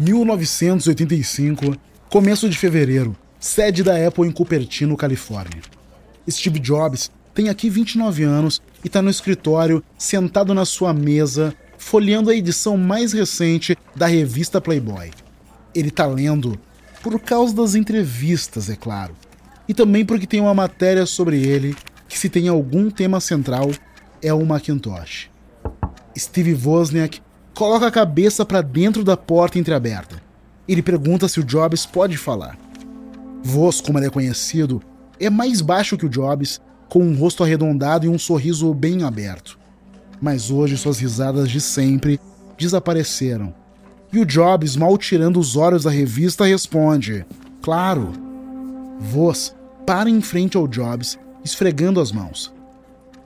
1985, começo de fevereiro, sede da Apple em Cupertino, Califórnia. Steve Jobs tem aqui 29 anos e está no escritório, sentado na sua mesa, folheando a edição mais recente da revista Playboy. Ele está lendo por causa das entrevistas, é claro, e também porque tem uma matéria sobre ele que, se tem algum tema central, é o Macintosh. Steve Wozniak coloca a cabeça para dentro da porta entreaberta. Ele pergunta se o Jobs pode falar. Voz, como ele é conhecido, é mais baixo que o Jobs, com um rosto arredondado e um sorriso bem aberto. Mas hoje suas risadas de sempre desapareceram. E o Jobs, mal tirando os olhos da revista, responde: Claro. Voz para em frente ao Jobs, esfregando as mãos.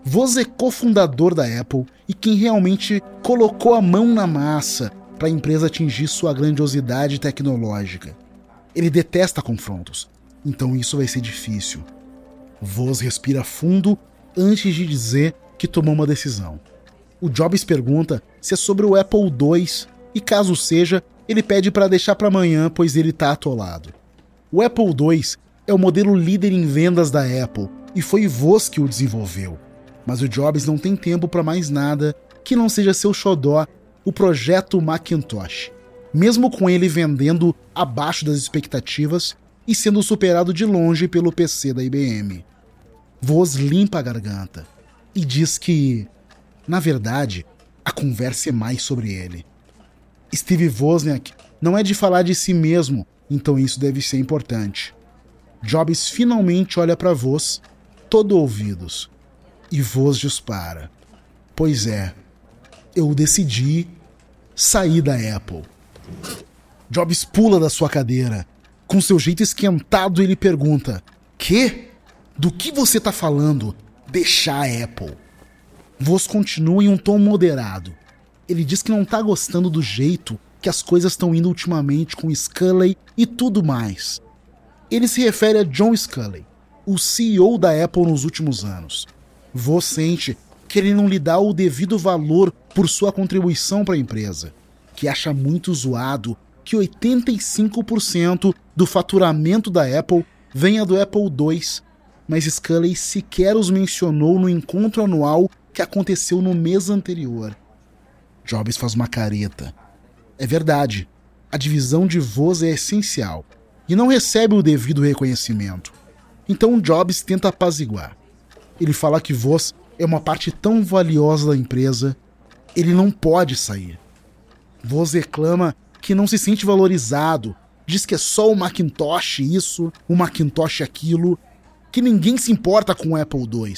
Voz é cofundador da Apple e quem realmente colocou a mão na massa para a empresa atingir sua grandiosidade tecnológica. Ele detesta confrontos, então isso vai ser difícil. Voz respira fundo antes de dizer que tomou uma decisão. O Jobs pergunta se é sobre o Apple II e, caso seja, ele pede para deixar para amanhã, pois ele está atolado. O Apple II é o modelo líder em vendas da Apple e foi Voz que o desenvolveu. Mas o Jobs não tem tempo para mais nada que não seja seu xodó, o projeto Macintosh. Mesmo com ele vendendo abaixo das expectativas e sendo superado de longe pelo PC da IBM. Voz limpa a garganta e diz que, na verdade, a conversa é mais sobre ele. Steve Wozniak não é de falar de si mesmo, então isso deve ser importante. Jobs finalmente olha para Voz, todo ouvidos, e voz dispara. Pois é, eu decidi sair da Apple. Jobs pula da sua cadeira. Com seu jeito esquentado, ele pergunta: Que? Do que você tá falando? Deixar a Apple. Voz continua em um tom moderado. Ele diz que não tá gostando do jeito que as coisas estão indo ultimamente com Scully e tudo mais. Ele se refere a John Scully, o CEO da Apple nos últimos anos. Vô sente que ele não lhe dá o devido valor por sua contribuição para a empresa, que acha muito zoado que 85% do faturamento da Apple venha do Apple II, mas Scully sequer os mencionou no encontro anual que aconteceu no mês anterior. Jobs faz uma careta. É verdade, a divisão de voz é essencial e não recebe o devido reconhecimento. Então Jobs tenta apaziguar. Ele fala que voz é uma parte tão valiosa da empresa, ele não pode sair. Voz reclama que não se sente valorizado, diz que é só o Macintosh isso, o Macintosh aquilo, que ninguém se importa com o Apple II.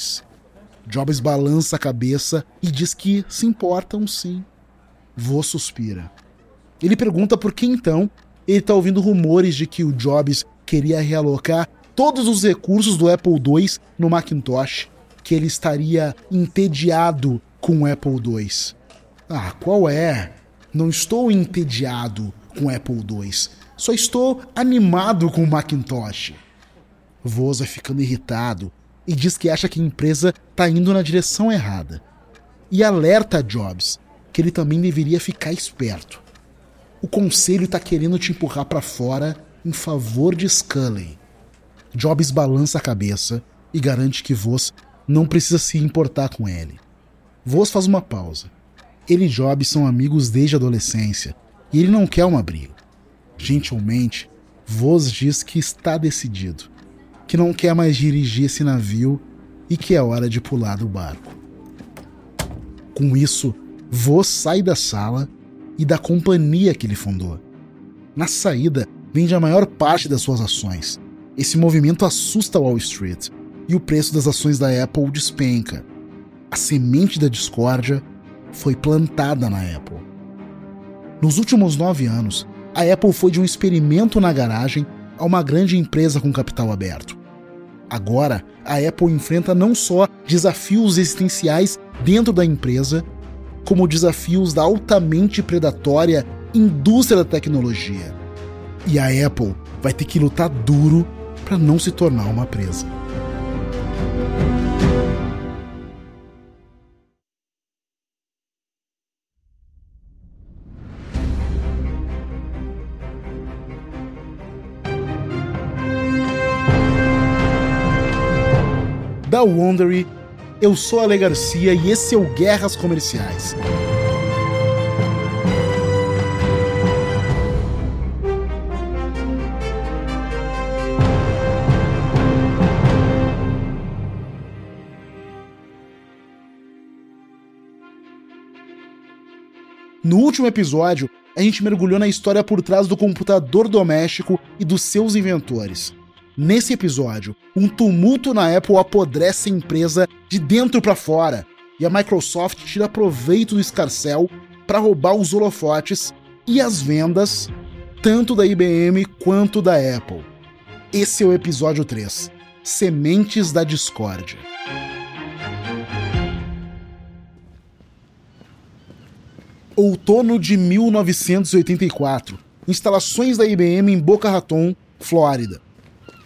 Jobs balança a cabeça e diz que se importam sim. Vô suspira. Ele pergunta por que então ele está ouvindo rumores de que o Jobs queria realocar todos os recursos do Apple II no Macintosh, que ele estaria entediado com o Apple II. Ah, qual é? Não estou entediado com o Apple II. Só estou animado com o Macintosh. Voz vai ficando irritado e diz que acha que a empresa está indo na direção errada. E alerta a Jobs que ele também deveria ficar esperto. O conselho está querendo te empurrar para fora em favor de Scully. Jobs balança a cabeça e garante que Voz não precisa se importar com ele. Voz faz uma pausa. Ele e Jobs são amigos desde a adolescência e ele não quer uma briga. Gentilmente, Voz diz que está decidido, que não quer mais dirigir esse navio e que é hora de pular do barco. Com isso, Voz sai da sala e da companhia que ele fundou. Na saída, vende a maior parte das suas ações esse movimento assusta Wall Street e o preço das ações da Apple despenca. A semente da discórdia foi plantada na Apple. Nos últimos nove anos, a Apple foi de um experimento na garagem a uma grande empresa com capital aberto. Agora, a Apple enfrenta não só desafios existenciais dentro da empresa, como desafios da altamente predatória indústria da tecnologia. E a Apple vai ter que lutar duro para não se tornar uma presa. da Wondery. Eu sou Ale Garcia e esse é o Guerras Comerciais. Último episódio, a gente mergulhou na história por trás do computador doméstico e dos seus inventores. Nesse episódio, um tumulto na Apple apodrece a empresa de dentro para fora, e a Microsoft tira proveito do escarcel para roubar os holofotes e as vendas, tanto da IBM quanto da Apple. Esse é o episódio 3: Sementes da Discórdia. Outono de 1984. Instalações da IBM em Boca Raton, Flórida.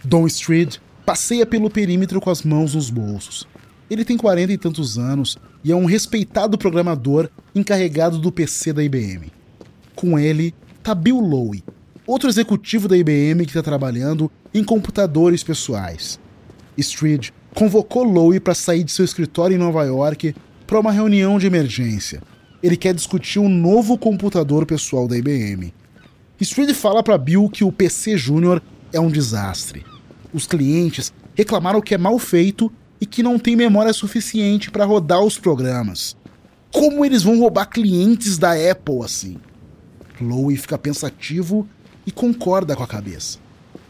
Don Street passeia pelo perímetro com as mãos nos bolsos. Ele tem 40 e tantos anos e é um respeitado programador encarregado do PC da IBM. Com ele tá Bill Lowe, outro executivo da IBM que está trabalhando em computadores pessoais. Street convocou Lowe para sair de seu escritório em Nova York para uma reunião de emergência ele quer discutir um novo computador pessoal da IBM. Street fala para Bill que o PC Júnior é um desastre. Os clientes reclamaram que é mal feito e que não tem memória suficiente para rodar os programas. Como eles vão roubar clientes da Apple assim? Lowe fica pensativo e concorda com a cabeça.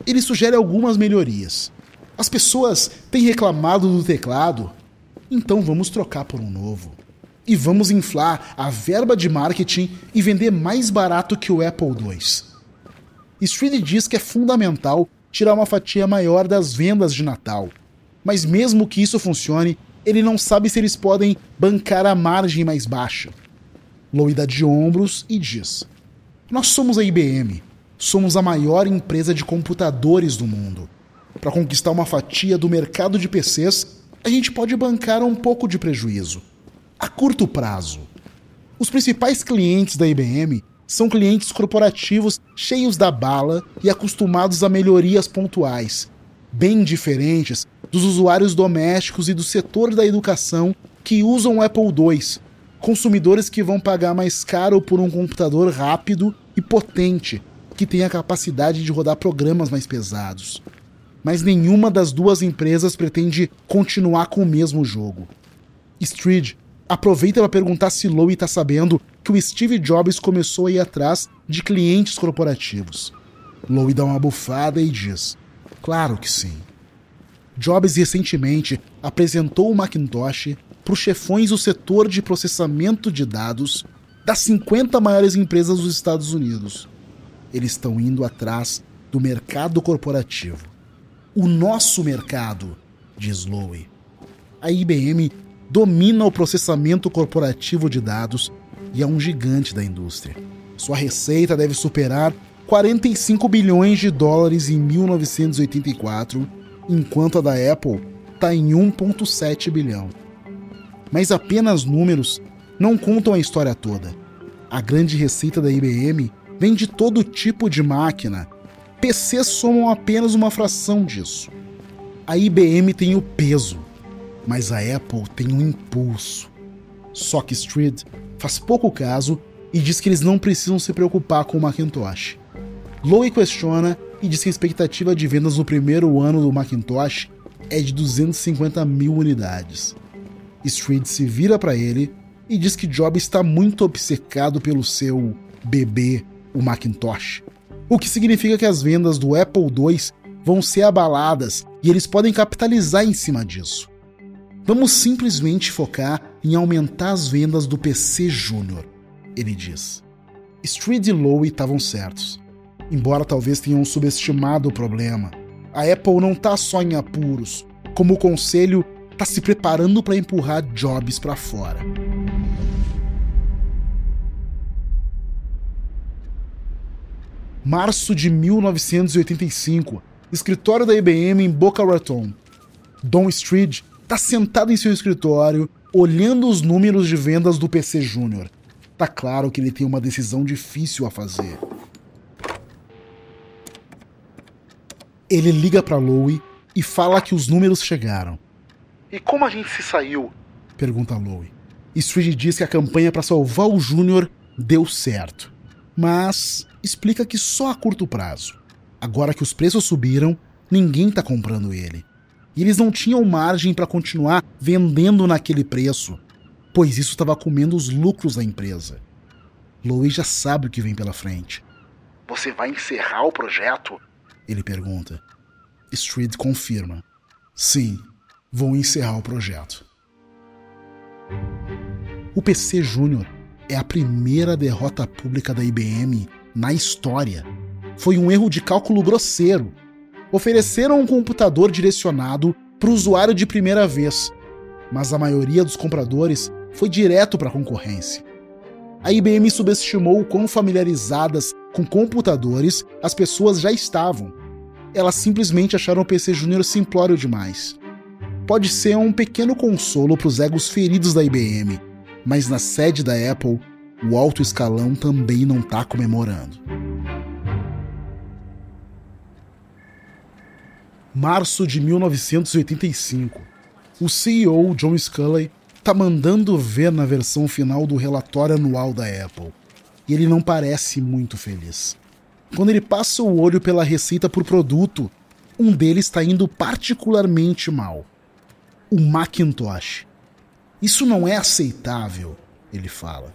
Ele sugere algumas melhorias. As pessoas têm reclamado do teclado, então vamos trocar por um novo e vamos inflar a verba de marketing e vender mais barato que o Apple II. Street diz que é fundamental tirar uma fatia maior das vendas de Natal, mas mesmo que isso funcione, ele não sabe se eles podem bancar a margem mais baixa. Lowe dá de ombros e diz: Nós somos a IBM, somos a maior empresa de computadores do mundo. Para conquistar uma fatia do mercado de PCs, a gente pode bancar um pouco de prejuízo a curto prazo. Os principais clientes da IBM são clientes corporativos cheios da bala e acostumados a melhorias pontuais, bem diferentes dos usuários domésticos e do setor da educação que usam o Apple II, consumidores que vão pagar mais caro por um computador rápido e potente, que tem a capacidade de rodar programas mais pesados. Mas nenhuma das duas empresas pretende continuar com o mesmo jogo. Street aproveita para perguntar se Lowe está sabendo que o Steve Jobs começou a ir atrás de clientes corporativos. Lowe dá uma bufada e diz: Claro que sim. Jobs recentemente apresentou o Macintosh para os chefões do setor de processamento de dados das 50 maiores empresas dos Estados Unidos. Eles estão indo atrás do mercado corporativo. O nosso mercado, diz Lowe. A IBM domina o processamento corporativo de dados e é um gigante da indústria. Sua receita deve superar 45 bilhões de dólares em 1984, enquanto a da Apple está em 1,7 bilhão. Mas apenas números não contam a história toda. A grande receita da IBM vem de todo tipo de máquina. PCs somam apenas uma fração disso. A IBM tem o peso, mas a Apple tem um impulso. Sock Street faz pouco caso e diz que eles não precisam se preocupar com o Macintosh. Lowe questiona e diz que a expectativa de vendas no primeiro ano do Macintosh é de 250 mil unidades. Street se vira para ele e diz que Jobs está muito obcecado pelo seu bebê, o Macintosh, o que significa que as vendas do Apple II vão ser abaladas e eles podem capitalizar em cima disso. Vamos simplesmente focar em aumentar as vendas do PC Júnior, ele diz. Street e Lowe estavam certos, embora talvez tenham subestimado o problema. A Apple não está só em apuros, como o conselho está se preparando para empurrar Jobs para fora. Março de 1985, escritório da IBM em Boca Raton. Don Street está sentado em seu escritório, olhando os números de vendas do PC Júnior. Tá claro que ele tem uma decisão difícil a fazer. Ele liga para Lowe e fala que os números chegaram. E como a gente se saiu? Pergunta Lowe. Street diz que a campanha para salvar o Júnior deu certo, mas explica que só a curto prazo. Agora que os preços subiram, ninguém está comprando ele. E eles não tinham margem para continuar vendendo naquele preço, pois isso estava comendo os lucros da empresa. Lowe já sabe o que vem pela frente. Você vai encerrar o projeto? Ele pergunta. Street confirma. Sim, vou encerrar o projeto. O PC Júnior é a primeira derrota pública da IBM na história. Foi um erro de cálculo grosseiro. Ofereceram um computador direcionado para o usuário de primeira vez, mas a maioria dos compradores foi direto para a concorrência. A IBM subestimou o quão familiarizadas com computadores as pessoas já estavam. Elas simplesmente acharam o PC Júnior simplório demais. Pode ser um pequeno consolo para os egos feridos da IBM, mas na sede da Apple, o alto escalão também não está comemorando. Março de 1985. O CEO John Sculley está mandando ver na versão final do relatório anual da Apple. E ele não parece muito feliz. Quando ele passa o olho pela receita por produto, um deles está indo particularmente mal. O Macintosh. Isso não é aceitável, ele fala.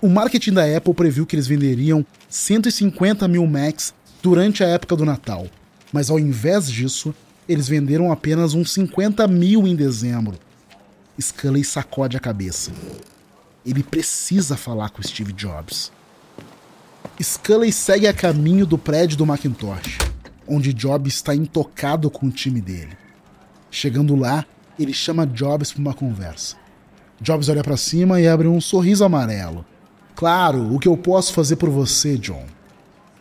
O marketing da Apple previu que eles venderiam 150 mil Macs durante a época do Natal, mas ao invés disso, eles venderam apenas uns 50 mil em dezembro. Scully sacode a cabeça. Ele precisa falar com Steve Jobs. Scully segue a caminho do prédio do Macintosh, onde Jobs está intocado com o time dele. Chegando lá, ele chama Jobs para uma conversa. Jobs olha para cima e abre um sorriso amarelo. Claro, o que eu posso fazer por você, John?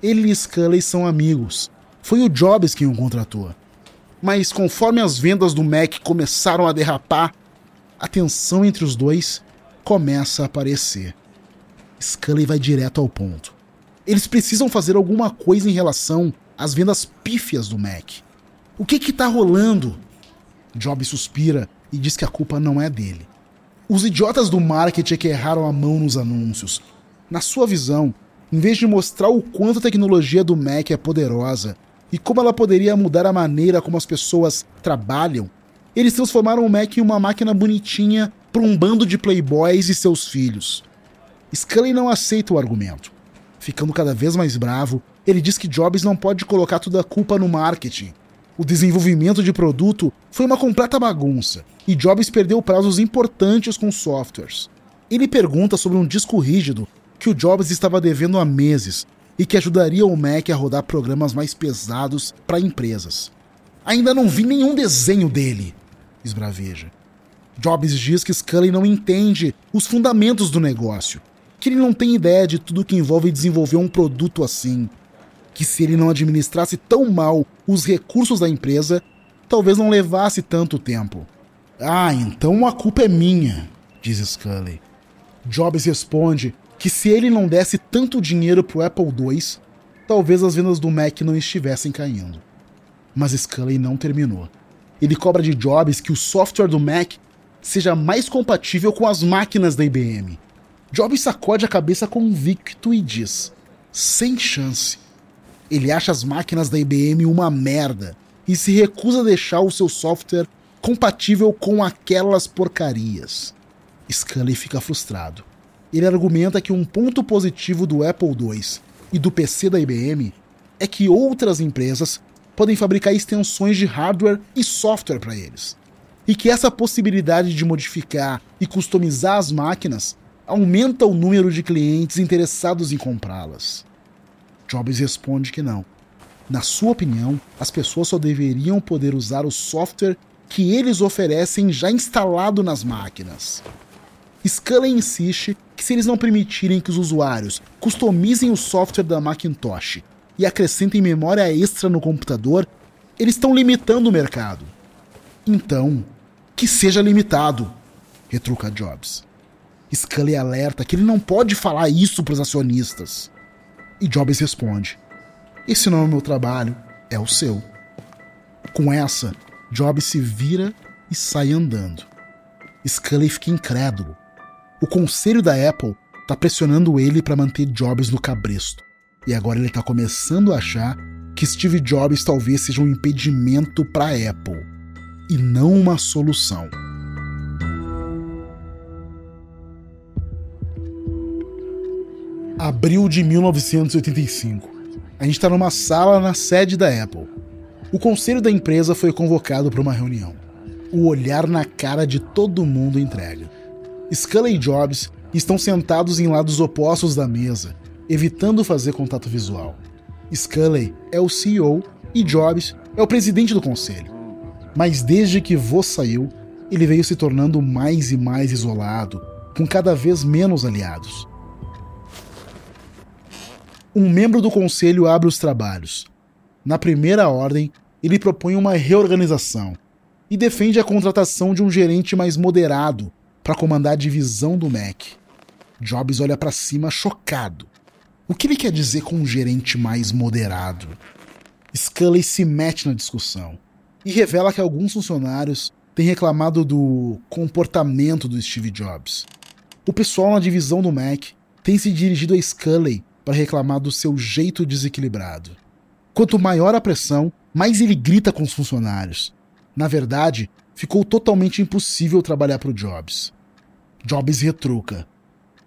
Ele e Scully são amigos. Foi o Jobs quem o contratou. Mas conforme as vendas do Mac começaram a derrapar, a tensão entre os dois começa a aparecer. Scully vai direto ao ponto. Eles precisam fazer alguma coisa em relação às vendas pífias do Mac. O que que tá rolando? Job suspira e diz que a culpa não é dele. Os idiotas do marketing é que erraram a mão nos anúncios. Na sua visão, em vez de mostrar o quanto a tecnologia do Mac é poderosa e como ela poderia mudar a maneira como as pessoas trabalham, eles transformaram o Mac em uma máquina bonitinha para um bando de playboys e seus filhos. Scully não aceita o argumento. Ficando cada vez mais bravo, ele diz que Jobs não pode colocar toda a culpa no marketing o desenvolvimento de produto foi uma completa bagunça e Jobs perdeu prazos importantes com softwares. Ele pergunta sobre um disco rígido que o Jobs estava devendo há meses e que ajudaria o Mac a rodar programas mais pesados para empresas. Ainda não vi nenhum desenho dele, esbraveja. Jobs diz que Scully não entende os fundamentos do negócio, que ele não tem ideia de tudo que envolve desenvolver um produto assim que se ele não administrasse tão mal os recursos da empresa, talvez não levasse tanto tempo. Ah, então a culpa é minha, diz Scully. Jobs responde que se ele não desse tanto dinheiro pro Apple II, talvez as vendas do Mac não estivessem caindo. Mas Scully não terminou. Ele cobra de Jobs que o software do Mac seja mais compatível com as máquinas da IBM. Jobs sacode a cabeça convicto e diz: sem chance. Ele acha as máquinas da IBM uma merda e se recusa a deixar o seu software compatível com aquelas porcarias. Scully fica frustrado. Ele argumenta que um ponto positivo do Apple II e do PC da IBM é que outras empresas podem fabricar extensões de hardware e software para eles. E que essa possibilidade de modificar e customizar as máquinas aumenta o número de clientes interessados em comprá-las. Jobs responde que não. Na sua opinião, as pessoas só deveriam poder usar o software que eles oferecem já instalado nas máquinas. Scully insiste que se eles não permitirem que os usuários customizem o software da Macintosh e acrescentem memória extra no computador, eles estão limitando o mercado. Então, que seja limitado, retruca Jobs. Scully alerta que ele não pode falar isso para os acionistas. E Jobs responde: Esse não é o meu trabalho, é o seu. Com essa, Jobs se vira e sai andando. Scully fica incrédulo. O conselho da Apple está pressionando ele para manter Jobs no cabresto. E agora ele está começando a achar que Steve Jobs talvez seja um impedimento para a Apple e não uma solução. Abril de 1985. A gente está numa sala na sede da Apple. O conselho da empresa foi convocado para uma reunião. O olhar na cara de todo mundo entrega. Scully e Jobs estão sentados em lados opostos da mesa, evitando fazer contato visual. Scully é o CEO e Jobs é o presidente do conselho. Mas desde que Vô saiu, ele veio se tornando mais e mais isolado, com cada vez menos aliados um membro do conselho abre os trabalhos. Na primeira ordem, ele propõe uma reorganização e defende a contratação de um gerente mais moderado para comandar a divisão do Mac. Jobs olha para cima chocado. O que ele quer dizer com um gerente mais moderado? Scully se mete na discussão e revela que alguns funcionários têm reclamado do comportamento do Steve Jobs. O pessoal na divisão do Mac tem se dirigido a Scully para reclamar do seu jeito desequilibrado. Quanto maior a pressão, mais ele grita com os funcionários. Na verdade, ficou totalmente impossível trabalhar para o Jobs. Jobs retruca: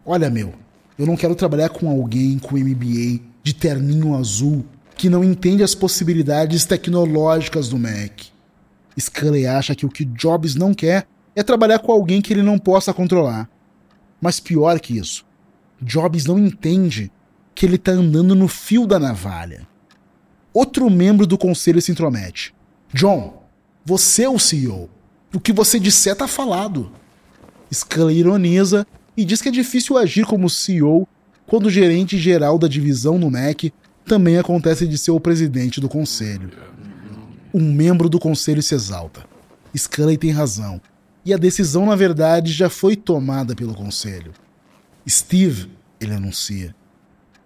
Olha, meu, eu não quero trabalhar com alguém com MBA de terninho azul que não entende as possibilidades tecnológicas do Mac. Scully acha que o que Jobs não quer é trabalhar com alguém que ele não possa controlar. Mas pior que isso, Jobs não entende que ele está andando no fio da navalha. Outro membro do conselho se intromete. John, você é o CEO. O que você disser tá falado. Scully ironiza e diz que é difícil agir como CEO quando o gerente geral da divisão no MEC também acontece de ser o presidente do conselho. Um membro do conselho se exalta. Scully tem razão. E a decisão, na verdade, já foi tomada pelo conselho. Steve, ele anuncia,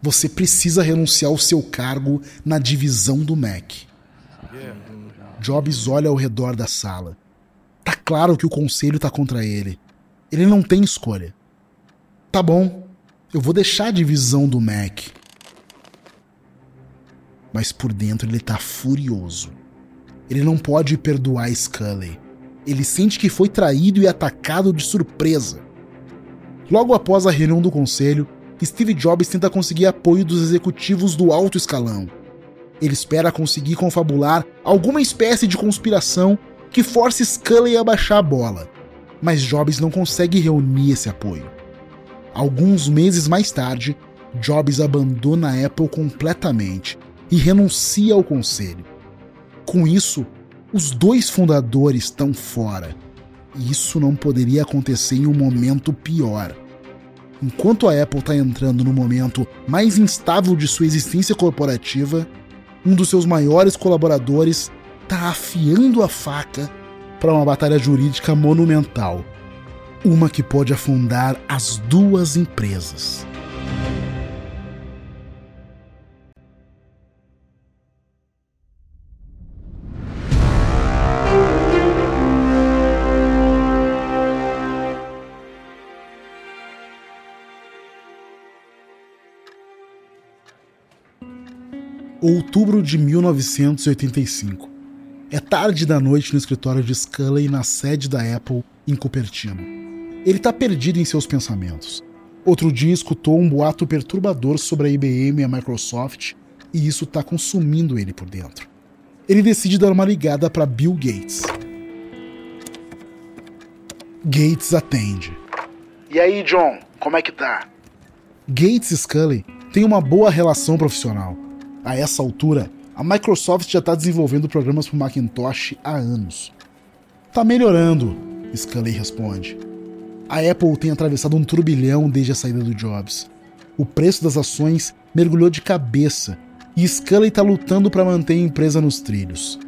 você precisa renunciar ao seu cargo na divisão do Mac. Jobs olha ao redor da sala. Tá claro que o conselho tá contra ele. Ele não tem escolha. Tá bom, eu vou deixar a divisão do Mac. Mas por dentro ele tá furioso. Ele não pode perdoar Scully. Ele sente que foi traído e atacado de surpresa. Logo após a reunião do conselho, Steve Jobs tenta conseguir apoio dos executivos do alto escalão. Ele espera conseguir confabular alguma espécie de conspiração que force Scully a baixar a bola, mas Jobs não consegue reunir esse apoio. Alguns meses mais tarde, Jobs abandona a Apple completamente e renuncia ao conselho. Com isso, os dois fundadores estão fora. E isso não poderia acontecer em um momento pior. Enquanto a Apple está entrando no momento mais instável de sua existência corporativa, um dos seus maiores colaboradores está afiando a faca para uma batalha jurídica monumental. Uma que pode afundar as duas empresas. Outubro de 1985. É tarde da noite no escritório de Scully na sede da Apple em Cupertino. Ele está perdido em seus pensamentos. Outro dia escutou um boato perturbador sobre a IBM e a Microsoft e isso está consumindo ele por dentro. Ele decide dar uma ligada para Bill Gates. Gates atende. E aí, John, como é que tá? Gates e Scully têm uma boa relação profissional a essa altura, a Microsoft já está desenvolvendo programas para o Macintosh há anos. Tá melhorando, Scully responde. A Apple tem atravessado um turbilhão desde a saída do Jobs. O preço das ações mergulhou de cabeça e Scully está lutando para manter a empresa nos trilhos.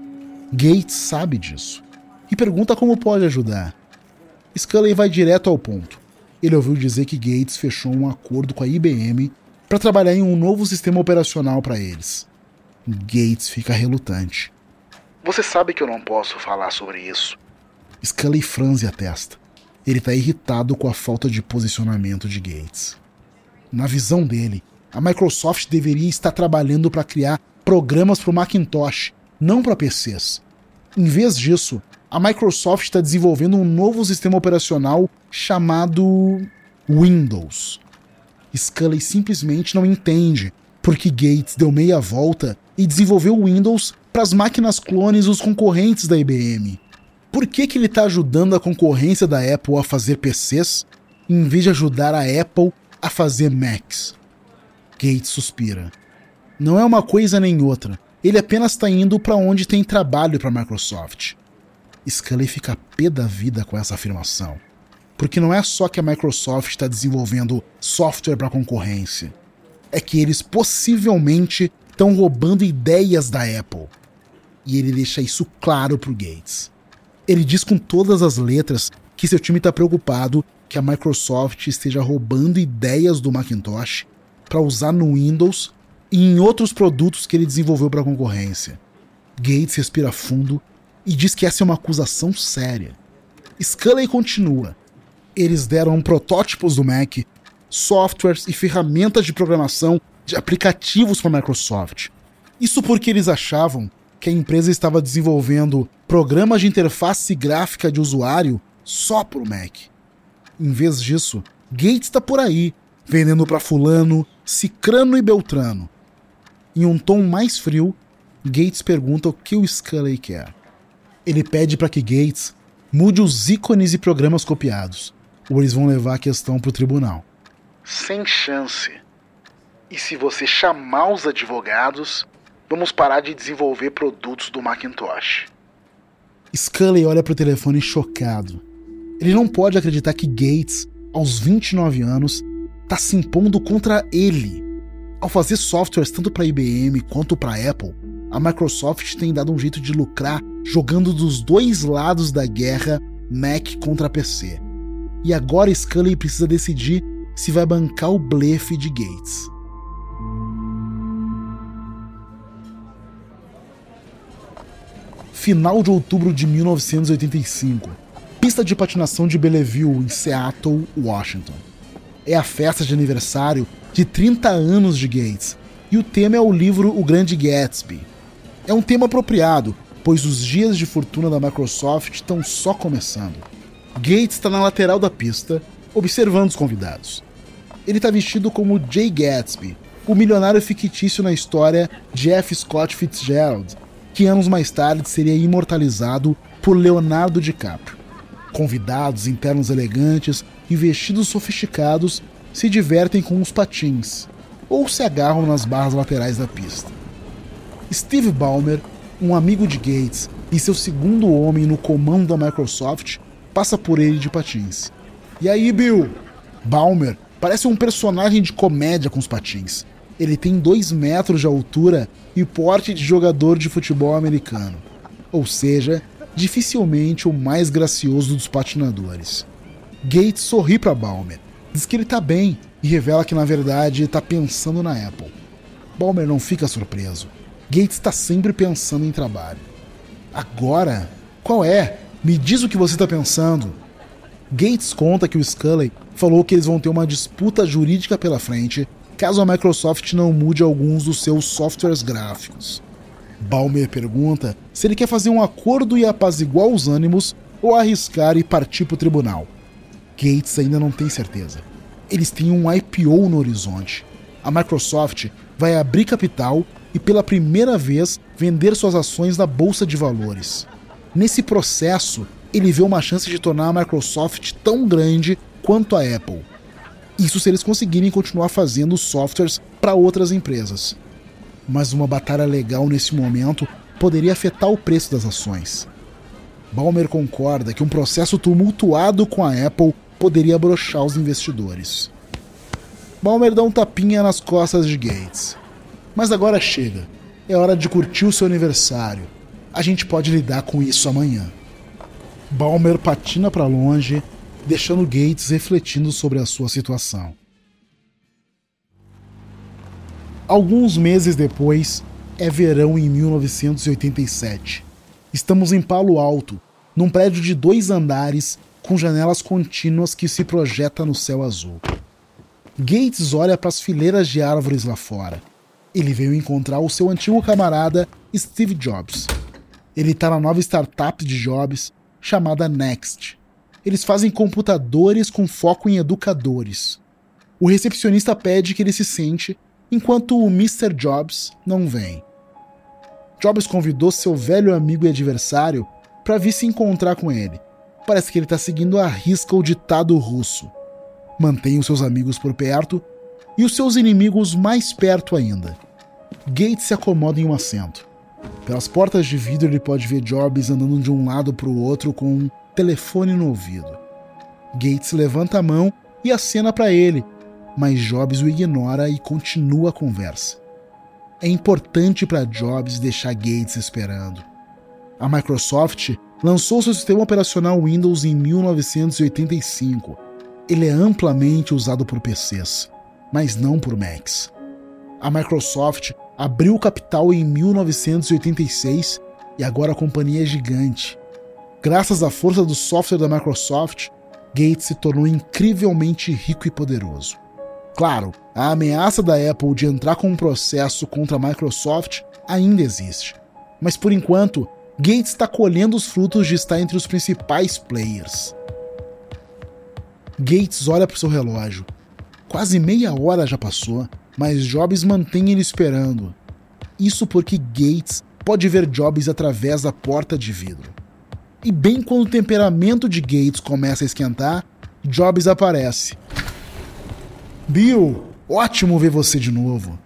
Gates sabe disso e pergunta como pode ajudar. Scully vai direto ao ponto. Ele ouviu dizer que Gates fechou um acordo com a IBM para trabalhar em um novo sistema operacional para eles. Gates fica relutante. Você sabe que eu não posso falar sobre isso. Scully franze a testa. Ele está irritado com a falta de posicionamento de Gates. Na visão dele, a Microsoft deveria estar trabalhando para criar programas para o Macintosh, não para PCs. Em vez disso, a Microsoft está desenvolvendo um novo sistema operacional chamado Windows. Scully simplesmente não entende porque Gates deu meia volta e desenvolveu o Windows para as máquinas clones dos concorrentes da IBM. Por que, que ele está ajudando a concorrência da Apple a fazer PCs em vez de ajudar a Apple a fazer Macs? Gates suspira. Não é uma coisa nem outra. Ele apenas está indo para onde tem trabalho para a Microsoft. Scully fica pé da vida com essa afirmação. Porque não é só que a Microsoft está desenvolvendo software para concorrência. É que eles possivelmente estão roubando ideias da Apple. E ele deixa isso claro para o Gates. Ele diz com todas as letras que seu time está preocupado que a Microsoft esteja roubando ideias do Macintosh para usar no Windows e em outros produtos que ele desenvolveu para a concorrência. Gates respira fundo e diz que essa é uma acusação séria. Scully continua. Eles deram protótipos do Mac, softwares e ferramentas de programação de aplicativos para Microsoft. Isso porque eles achavam que a empresa estava desenvolvendo programas de interface gráfica de usuário só para o Mac. Em vez disso, Gates está por aí, vendendo para fulano, cicrano e beltrano. Em um tom mais frio, Gates pergunta o que o Scully quer. Ele pede para que Gates mude os ícones e programas copiados, ou eles vão levar a questão para o tribunal. Sem chance. E se você chamar os advogados, vamos parar de desenvolver produtos do Macintosh. Scully olha para o telefone chocado. Ele não pode acreditar que Gates, aos 29 anos, está se impondo contra ele. Ao fazer softwares tanto para IBM quanto para Apple, a Microsoft tem dado um jeito de lucrar jogando dos dois lados da guerra Mac contra PC. E agora Scully precisa decidir se vai bancar o blefe de Gates. Final de outubro de 1985. Pista de patinação de Bellevue, em Seattle, Washington. É a festa de aniversário de 30 anos de Gates, e o tema é o livro O Grande Gatsby, é um tema apropriado, pois os dias de fortuna da Microsoft estão só começando. Gates está na lateral da pista, observando os convidados. Ele está vestido como Jay Gatsby, o milionário fictício na história de F. Scott Fitzgerald, que anos mais tarde seria imortalizado por Leonardo DiCaprio. Convidados internos elegantes e vestidos sofisticados se divertem com os patins ou se agarram nas barras laterais da pista. Steve Ballmer, um amigo de Gates e seu segundo homem no comando da Microsoft, passa por ele de patins. E aí, Bill? Ballmer parece um personagem de comédia com os patins. Ele tem dois metros de altura e porte de jogador de futebol americano. Ou seja, dificilmente o mais gracioso dos patinadores. Gates sorri para Balmer, diz que ele tá bem e revela que na verdade está pensando na Apple. Balmer não fica surpreso. Gates está sempre pensando em trabalho. Agora? Qual é? Me diz o que você está pensando. Gates conta que o Scully falou que eles vão ter uma disputa jurídica pela frente caso a Microsoft não mude alguns dos seus softwares gráficos. Balmer pergunta se ele quer fazer um acordo e apaziguar os ânimos ou arriscar e partir para o tribunal. Gates ainda não tem certeza. Eles têm um IPO no horizonte. A Microsoft vai abrir capital e pela primeira vez vender suas ações na bolsa de valores. Nesse processo, ele vê uma chance de tornar a Microsoft tão grande quanto a Apple. Isso se eles conseguirem continuar fazendo softwares para outras empresas. Mas uma batalha legal nesse momento poderia afetar o preço das ações. Balmer concorda que um processo tumultuado com a Apple poderia brochar os investidores. Balmer dá um tapinha nas costas de Gates. Mas agora chega. É hora de curtir o seu aniversário. A gente pode lidar com isso amanhã. Balmer patina para longe, deixando Gates refletindo sobre a sua situação. Alguns meses depois, é verão em 1987. Estamos em Palo Alto, num prédio de dois andares com janelas contínuas que se projeta no céu azul. Gates olha para as fileiras de árvores lá fora. Ele veio encontrar o seu antigo camarada Steve Jobs. Ele está na nova startup de Jobs chamada Next. Eles fazem computadores com foco em educadores. O recepcionista pede que ele se sente, enquanto o Mr. Jobs não vem. Jobs convidou seu velho amigo e adversário para vir se encontrar com ele. Parece que ele está seguindo à risca o ditado russo. Mantenha os seus amigos por perto e os seus inimigos mais perto ainda. Gates se acomoda em um assento. Pelas portas de vidro ele pode ver Jobs andando de um lado para o outro com telefone no ouvido. Gates levanta a mão e acena para ele, mas Jobs o ignora e continua a conversa. É importante para Jobs deixar Gates esperando. A Microsoft lançou seu sistema operacional Windows em 1985. Ele é amplamente usado por PCs, mas não por Macs. A Microsoft abriu capital em 1986 e agora a companhia é gigante. Graças à força do software da Microsoft, Gates se tornou incrivelmente rico e poderoso. Claro, a ameaça da Apple de entrar com um processo contra a Microsoft ainda existe. Mas por enquanto, Gates está colhendo os frutos de estar entre os principais players. Gates olha para seu relógio. Quase meia hora já passou, mas Jobs mantém ele esperando. Isso porque Gates pode ver Jobs através da porta de vidro. E bem quando o temperamento de Gates começa a esquentar, Jobs aparece. Bill, ótimo ver você de novo.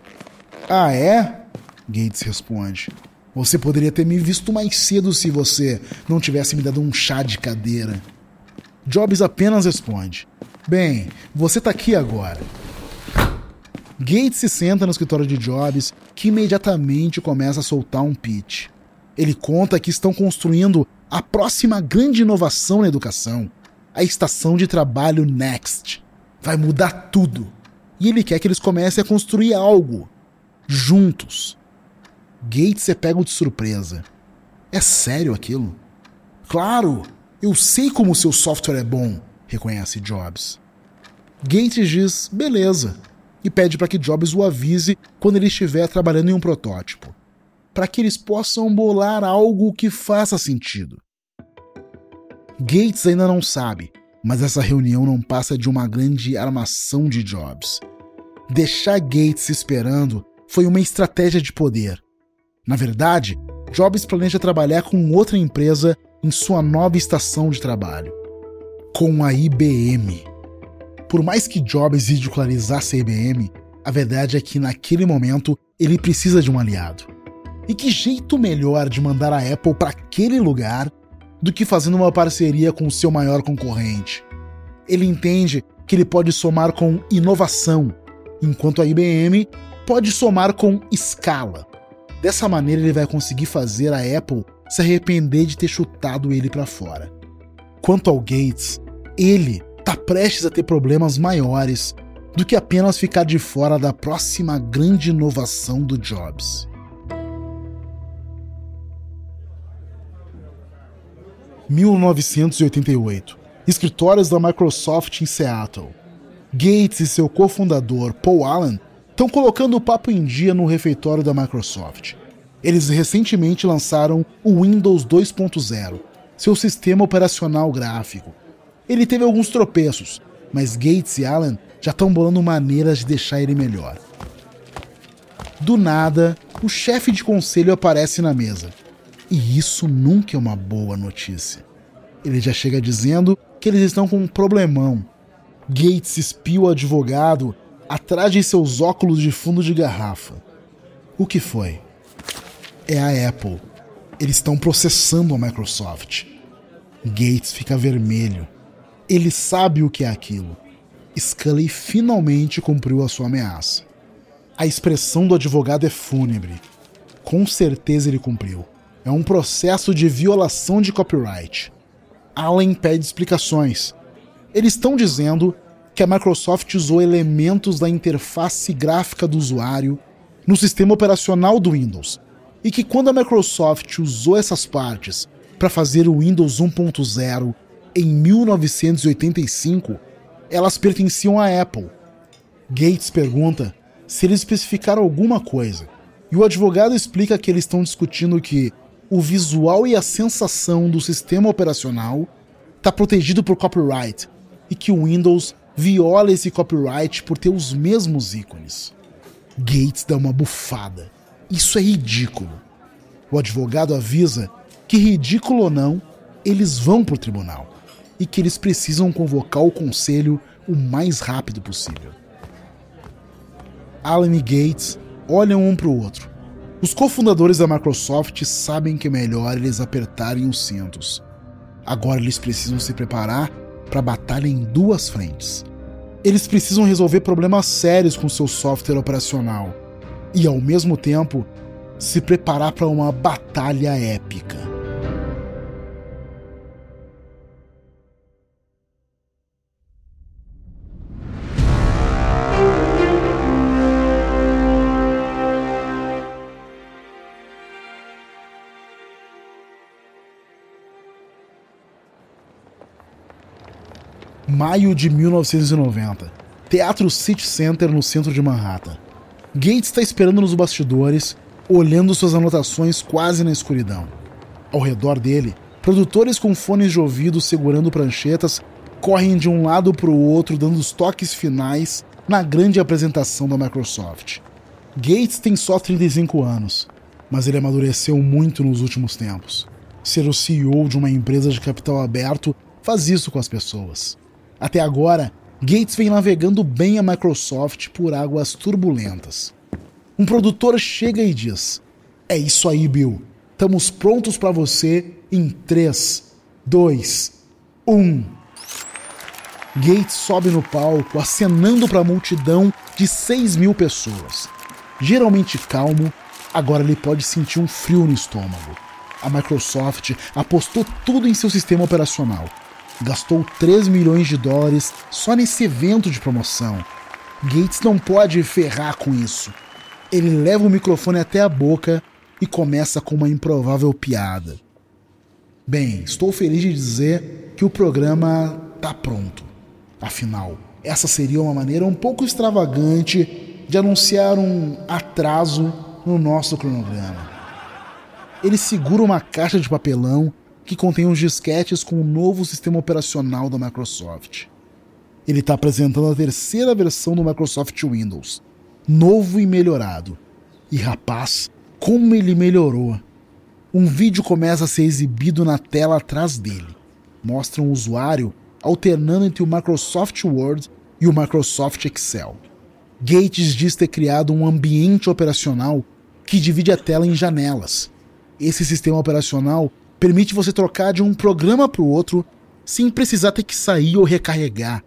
Ah, é? Gates responde. Você poderia ter me visto mais cedo se você não tivesse me dado um chá de cadeira. Jobs apenas responde: Bem, você tá aqui agora. Gates se senta no escritório de Jobs, que imediatamente começa a soltar um pitch. Ele conta que estão construindo a próxima grande inovação na educação, a estação de trabalho Next vai mudar tudo. E ele quer que eles comecem a construir algo. Juntos. Gates é pego de surpresa. É sério aquilo? Claro! Eu sei como o seu software é bom, reconhece Jobs. Gates diz beleza e pede para que Jobs o avise quando ele estiver trabalhando em um protótipo, para que eles possam bolar algo que faça sentido. Gates ainda não sabe, mas essa reunião não passa de uma grande armação de Jobs. Deixar Gates esperando foi uma estratégia de poder. Na verdade, Jobs planeja trabalhar com outra empresa em sua nova estação de trabalho com a IBM. Por mais que Jobs ridicularizasse a IBM, a verdade é que naquele momento ele precisa de um aliado. E que jeito melhor de mandar a Apple para aquele lugar do que fazendo uma parceria com o seu maior concorrente. Ele entende que ele pode somar com inovação, enquanto a IBM pode somar com escala. Dessa maneira, ele vai conseguir fazer a Apple se arrepender de ter chutado ele para fora. Quanto ao Gates, ele está prestes a ter problemas maiores do que apenas ficar de fora da próxima grande inovação do Jobs. (1988) escritórios da Microsoft em Seattle. Gates e seu cofundador, Paul Allen, estão colocando o papo em dia no refeitório da Microsoft. Eles recentemente lançaram o Windows 2.0, seu sistema operacional gráfico. Ele teve alguns tropeços, mas Gates e Allen já estão bolando maneiras de deixar ele melhor. Do nada, o chefe de conselho aparece na mesa. E isso nunca é uma boa notícia. Ele já chega dizendo que eles estão com um problemão. Gates espia o advogado atrás de seus óculos de fundo de garrafa. O que foi? É a Apple. Eles estão processando a Microsoft. Gates fica vermelho. Ele sabe o que é aquilo. Scully finalmente cumpriu a sua ameaça. A expressão do advogado é fúnebre. Com certeza ele cumpriu. É um processo de violação de copyright. Allen pede explicações. Eles estão dizendo que a Microsoft usou elementos da interface gráfica do usuário no sistema operacional do Windows e que quando a Microsoft usou essas partes para fazer o Windows 1.0 em 1985, elas pertenciam à Apple. Gates pergunta se eles especificaram alguma coisa, e o advogado explica que eles estão discutindo que o visual e a sensação do sistema operacional está protegido por copyright e que o Windows viola esse copyright por ter os mesmos ícones. Gates dá uma bufada. Isso é ridículo. O advogado avisa que, ridículo ou não, eles vão para o tribunal e que eles precisam convocar o conselho o mais rápido possível. Alan e Gates olham um para o outro. Os cofundadores da Microsoft sabem que é melhor eles apertarem os cintos. Agora eles precisam se preparar para a batalha em duas frentes. Eles precisam resolver problemas sérios com seu software operacional e, ao mesmo tempo, se preparar para uma batalha épica. Maio de 1990. Teatro City Center no centro de Manhattan. Gates está esperando nos bastidores, olhando suas anotações quase na escuridão. Ao redor dele, produtores com fones de ouvido segurando pranchetas correm de um lado para o outro dando os toques finais na grande apresentação da Microsoft. Gates tem só 35 anos, mas ele amadureceu muito nos últimos tempos. Ser o CEO de uma empresa de capital aberto faz isso com as pessoas. Até agora, Gates vem navegando bem a Microsoft por águas turbulentas. Um produtor chega e diz: É isso aí, Bill. Estamos prontos para você em 3, 2, 1. Gates sobe no palco, acenando para a multidão de 6 mil pessoas. Geralmente calmo, agora ele pode sentir um frio no estômago. A Microsoft apostou tudo em seu sistema operacional gastou 3 milhões de dólares só nesse evento de promoção. Gates não pode ferrar com isso. Ele leva o microfone até a boca e começa com uma improvável piada. Bem, estou feliz de dizer que o programa está pronto. Afinal, essa seria uma maneira um pouco extravagante de anunciar um atraso no nosso cronograma. Ele segura uma caixa de papelão que contém os disquetes com o novo sistema operacional da Microsoft. Ele está apresentando a terceira versão do Microsoft Windows, novo e melhorado. E rapaz, como ele melhorou! Um vídeo começa a ser exibido na tela atrás dele. Mostra um usuário alternando entre o Microsoft Word e o Microsoft Excel. Gates diz ter criado um ambiente operacional que divide a tela em janelas. Esse sistema operacional permite você trocar de um programa para o outro sem precisar ter que sair ou recarregar.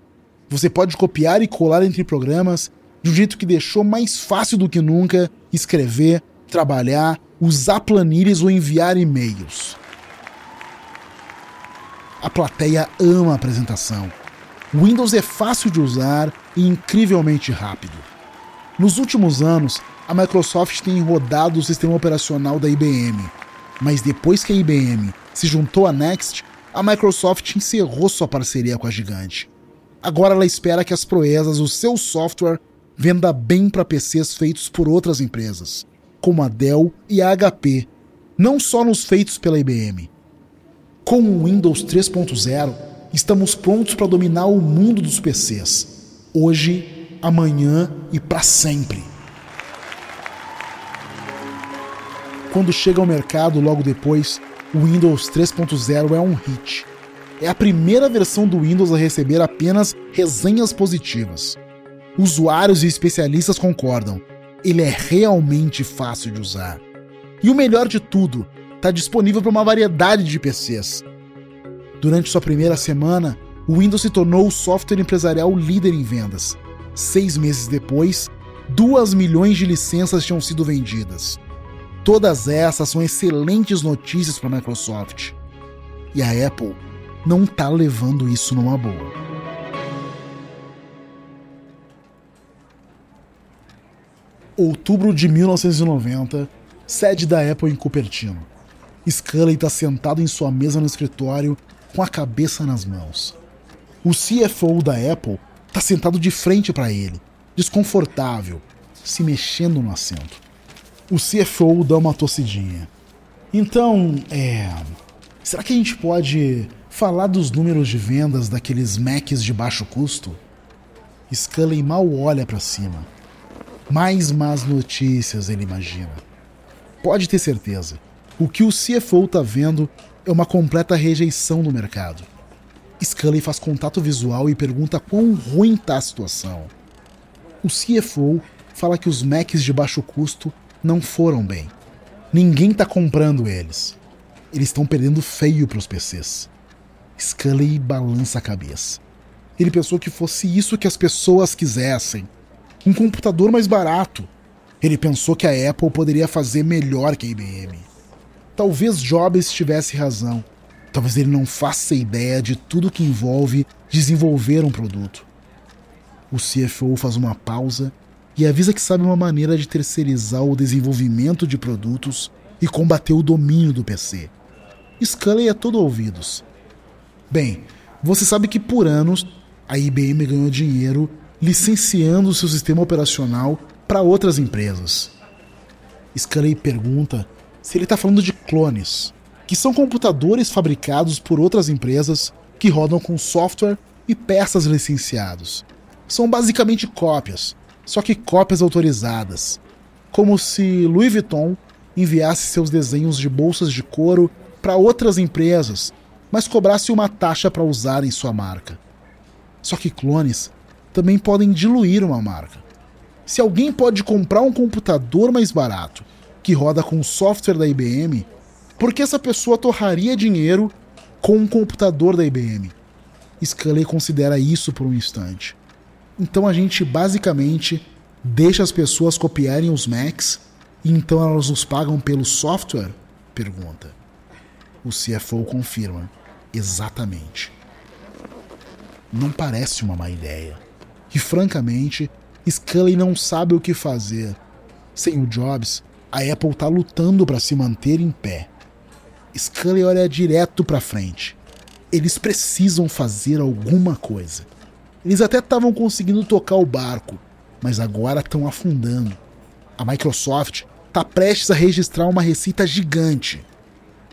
Você pode copiar e colar entre programas de um jeito que deixou mais fácil do que nunca escrever, trabalhar, usar planilhas ou enviar e-mails. A plateia ama a apresentação. O Windows é fácil de usar e incrivelmente rápido. Nos últimos anos, a Microsoft tem rodado o sistema operacional da IBM, mas depois que a IBM se juntou à Next, a Microsoft encerrou sua parceria com a gigante. Agora ela espera que as proezas do seu software venda bem para PCs feitos por outras empresas, como a Dell e a HP, não só nos feitos pela IBM. Com o Windows 3.0, estamos prontos para dominar o mundo dos PCs, hoje, amanhã e para sempre. Quando chega ao mercado logo depois, o Windows 3.0 é um hit. É a primeira versão do Windows a receber apenas resenhas positivas. Usuários e especialistas concordam, ele é realmente fácil de usar. E o melhor de tudo, está disponível para uma variedade de PCs. Durante sua primeira semana, o Windows se tornou o software empresarial líder em vendas. Seis meses depois, 2 milhões de licenças tinham sido vendidas. Todas essas são excelentes notícias para a Microsoft. E a Apple não está levando isso numa boa. Outubro de 1990, sede da Apple em Cupertino. Scully está sentado em sua mesa no escritório com a cabeça nas mãos. O CFO da Apple está sentado de frente para ele, desconfortável, se mexendo no assento. O CFO dá uma tossidinha. Então, é. Será que a gente pode falar dos números de vendas daqueles Macs de baixo custo? Scully mal olha para cima. Mais más notícias, ele imagina. Pode ter certeza. O que o CFO tá vendo é uma completa rejeição do mercado. Scully faz contato visual e pergunta quão ruim tá a situação. O CFO fala que os Macs de baixo custo não foram bem. Ninguém tá comprando eles. Eles estão perdendo feio para os PCs. Scully balança a cabeça. Ele pensou que fosse isso que as pessoas quisessem. Um computador mais barato. Ele pensou que a Apple poderia fazer melhor que a IBM. Talvez Jobs tivesse razão. Talvez ele não faça ideia de tudo que envolve desenvolver um produto. O CFO faz uma pausa e avisa que sabe uma maneira de terceirizar o desenvolvimento de produtos e combater o domínio do PC. Scully é todo ouvidos. Bem, você sabe que por anos a IBM ganhou dinheiro licenciando seu sistema operacional para outras empresas. Scully pergunta se ele está falando de clones, que são computadores fabricados por outras empresas que rodam com software e peças licenciados. São basicamente cópias, só que cópias autorizadas. Como se Louis Vuitton enviasse seus desenhos de bolsas de couro para outras empresas, mas cobrasse uma taxa para usar em sua marca. Só que clones também podem diluir uma marca. Se alguém pode comprar um computador mais barato que roda com o software da IBM, por que essa pessoa torraria dinheiro com um computador da IBM? Scully considera isso por um instante. Então a gente basicamente deixa as pessoas copiarem os Macs e então elas nos pagam pelo software? Pergunta. O CFO confirma. Exatamente. Não parece uma má ideia. E francamente, Scully não sabe o que fazer. Sem o Jobs, a Apple está lutando para se manter em pé. Scully olha direto para frente. Eles precisam fazer alguma coisa. Eles até estavam conseguindo tocar o barco, mas agora estão afundando. A Microsoft está prestes a registrar uma receita gigante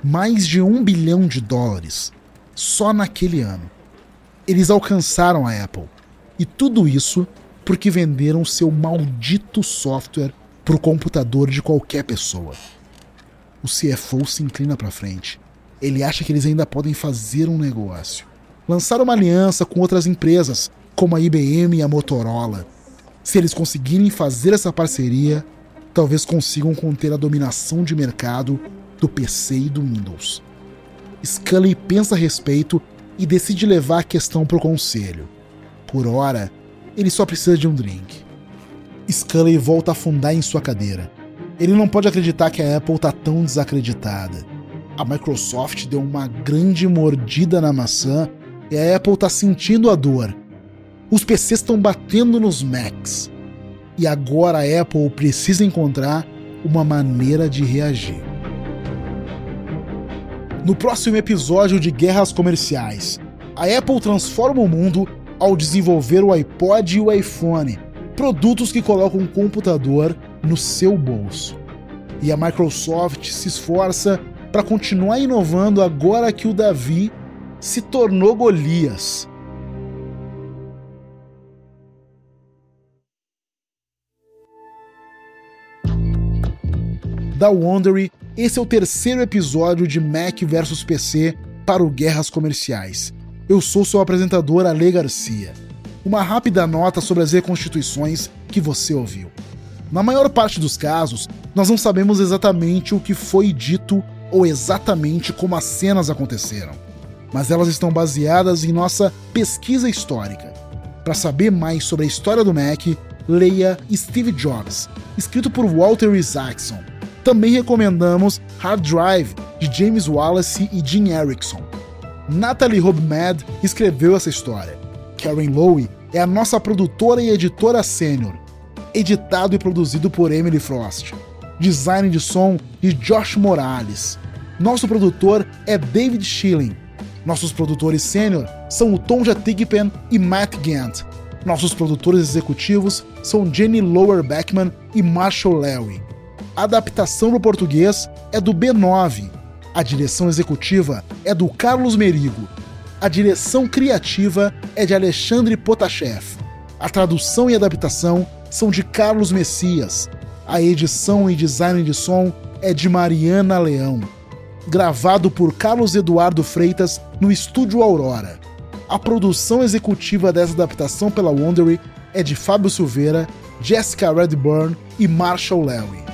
mais de um bilhão de dólares só naquele ano. Eles alcançaram a Apple. E tudo isso porque venderam seu maldito software para o computador de qualquer pessoa. O CFO se inclina para frente. Ele acha que eles ainda podem fazer um negócio. Lançar uma aliança com outras empresas como a IBM e a Motorola. Se eles conseguirem fazer essa parceria, talvez consigam conter a dominação de mercado do PC e do Windows. Scully pensa a respeito e decide levar a questão para o conselho. Por hora, ele só precisa de um drink. Scully volta a afundar em sua cadeira. Ele não pode acreditar que a Apple está tão desacreditada. A Microsoft deu uma grande mordida na maçã e a Apple está sentindo a dor os PCs estão batendo nos Macs. E agora a Apple precisa encontrar uma maneira de reagir. No próximo episódio de Guerras Comerciais, a Apple transforma o mundo ao desenvolver o iPod e o iPhone, produtos que colocam um computador no seu bolso. E a Microsoft se esforça para continuar inovando agora que o Davi se tornou Golias. Da Wondery, esse é o terceiro episódio de Mac vs PC para o Guerras Comerciais. Eu sou seu apresentador Ale Garcia. Uma rápida nota sobre as reconstituições que você ouviu. Na maior parte dos casos, nós não sabemos exatamente o que foi dito ou exatamente como as cenas aconteceram, mas elas estão baseadas em nossa pesquisa histórica. Para saber mais sobre a história do Mac, leia Steve Jobs, escrito por Walter Isaacson, também recomendamos Hard Drive, de James Wallace e Jim Erickson. Natalie Hobmad escreveu essa história. Karen Lowe é a nossa produtora e editora sênior. Editado e produzido por Emily Frost. Design de som de Josh Morales. Nosso produtor é David Schilling. Nossos produtores sênior são o Tonja Tigpen e Matt Gant. Nossos produtores executivos são Jenny Lower Beckman e Marshall Lewy. A adaptação para o português é do B9. A direção executiva é do Carlos Merigo. A direção criativa é de Alexandre Potashev. A tradução e adaptação são de Carlos Messias. A edição e design de som é de Mariana Leão. Gravado por Carlos Eduardo Freitas no Estúdio Aurora. A produção executiva dessa adaptação pela Wondery é de Fábio Silveira, Jessica Redburn e Marshall Lewy.